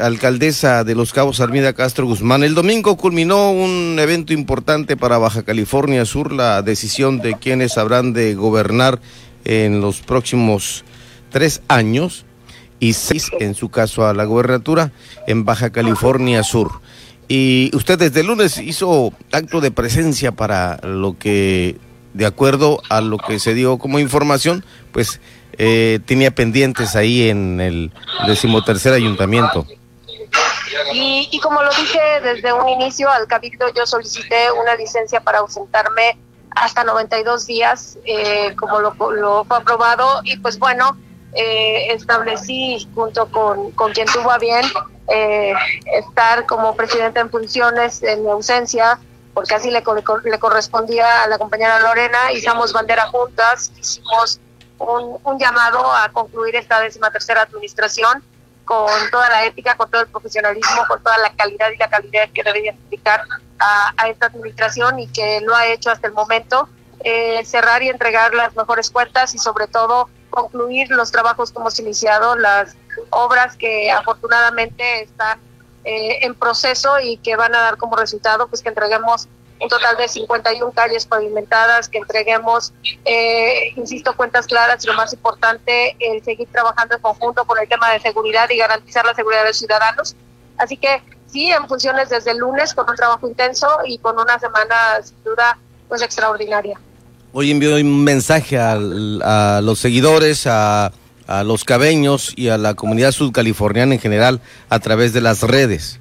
alcaldesa de Los Cabos, Armida Castro Guzmán. El domingo culminó un evento importante para Baja California Sur, la decisión de quienes habrán de gobernar en los próximos tres años y seis, en su caso, a la gobernatura en Baja California Sur. Y usted desde el lunes hizo acto de presencia para lo que, de acuerdo a lo que se dio como información, pues eh, tenía pendientes ahí en el decimotercer ayuntamiento. Y, y, como lo dije desde un inicio al cabildo, yo solicité una licencia para ausentarme hasta 92 días, eh, como lo, lo, fue aprobado, y pues bueno, eh, establecí junto con, con, quien tuvo a bien eh, estar como presidenta en funciones en mi ausencia, porque así le, correspondía a la compañera Lorena, hicimos bandera juntas, hicimos un, llamado a concluir esta décima tercera administración con toda la ética, con todo el profesionalismo, con toda la calidad y la calidad que debe identificar a, a esta administración y que lo ha hecho hasta el momento, eh, cerrar y entregar las mejores cuentas y sobre todo concluir los trabajos que hemos iniciado, las obras que afortunadamente están eh, en proceso y que van a dar como resultado pues que entreguemos un total de 51 calles pavimentadas, que entreguemos, eh, insisto, cuentas claras y lo más importante, el seguir trabajando en conjunto con el tema de seguridad y garantizar la seguridad de los ciudadanos. Así que sí, en funciones desde el lunes con un trabajo intenso y con una semana sin duda pues extraordinaria. Hoy envió un mensaje a, a los seguidores, a, a los cabeños y a la comunidad sudcaliforniana en general a través de las redes.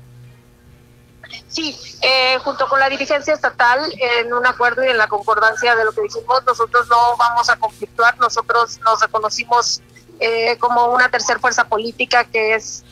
Sí, eh, junto con la dirigencia estatal, en un acuerdo y en la concordancia de lo que dijimos, nosotros no vamos a conflictuar, nosotros nos reconocimos eh, como una tercera fuerza política que es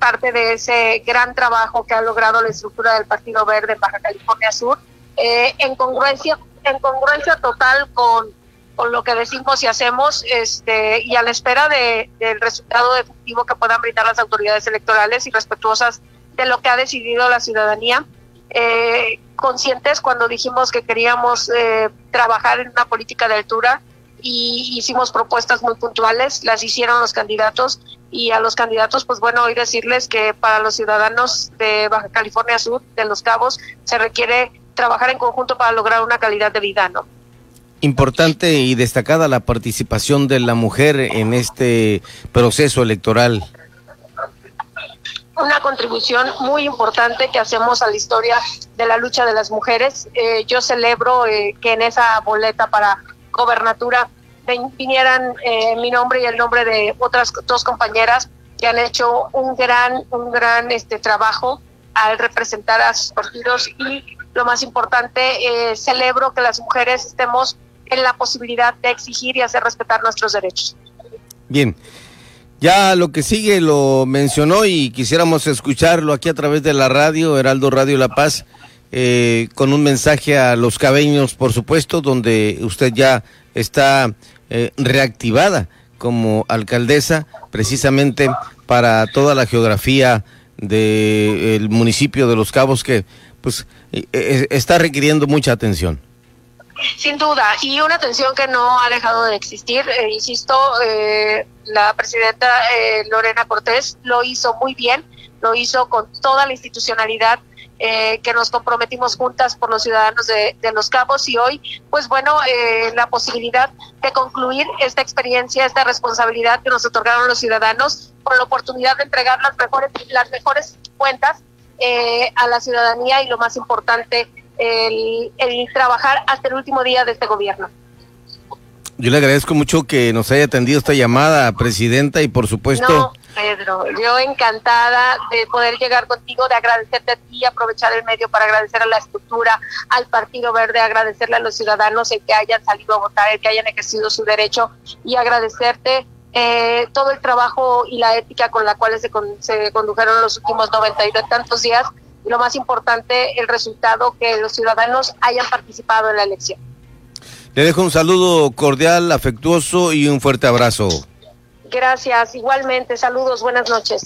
parte de ese gran trabajo que ha logrado la estructura del Partido Verde en Baja California Sur, eh, en congruencia en congruencia total con, con lo que decimos y hacemos este, y a la espera de, del resultado efectivo que puedan brindar las autoridades electorales y respetuosas de lo que ha decidido la ciudadanía. Eh, conscientes cuando dijimos que queríamos eh, trabajar en una política de altura y hicimos propuestas muy puntuales, las hicieron los candidatos y a los candidatos, pues bueno, hoy decirles que para los ciudadanos de Baja California Sur, de Los Cabos, se requiere trabajar en conjunto para lograr una calidad de vida, ¿no? Importante y destacada la participación de la mujer en este proceso electoral. Una contribución muy importante que hacemos a la historia de la lucha de las mujeres. Eh, yo celebro eh, que en esa boleta para gobernatura vinieran eh, mi nombre y el nombre de otras dos compañeras que han hecho un gran, un gran este trabajo al representar a sus partidos y lo más importante, eh, celebro que las mujeres estemos en la posibilidad de exigir y hacer respetar nuestros derechos. Bien, ya lo que sigue lo mencionó y quisiéramos escucharlo aquí a través de la radio, Heraldo Radio La Paz, eh, con un mensaje a los cabeños, por supuesto, donde usted ya está eh, reactivada como alcaldesa, precisamente para toda la geografía del municipio de Los Cabos, que pues está requiriendo mucha atención. Sin duda, y una atención que no ha dejado de existir. Eh, insisto, eh, la presidenta eh, Lorena Cortés lo hizo muy bien, lo hizo con toda la institucionalidad eh, que nos comprometimos juntas por los ciudadanos de, de Los Cabos y hoy, pues bueno, eh, la posibilidad de concluir esta experiencia, esta responsabilidad que nos otorgaron los ciudadanos con la oportunidad de entregar las mejores, las mejores cuentas eh, a la ciudadanía y lo más importante, el, el trabajar hasta el último día de este gobierno. Yo le agradezco mucho que nos haya atendido esta llamada, Presidenta, y por supuesto... No, Pedro, yo encantada de poder llegar contigo, de agradecerte a ti, aprovechar el medio para agradecer a la estructura, al Partido Verde, agradecerle a los ciudadanos el que hayan salido a votar, el que hayan ejercido su derecho y agradecerte eh, todo el trabajo y la ética con la cual se, con, se condujeron los últimos noventa y tantos días y lo más importante, el resultado que los ciudadanos hayan participado en la elección. Le dejo un saludo cordial, afectuoso y un fuerte abrazo. Gracias, igualmente. Saludos, buenas noches.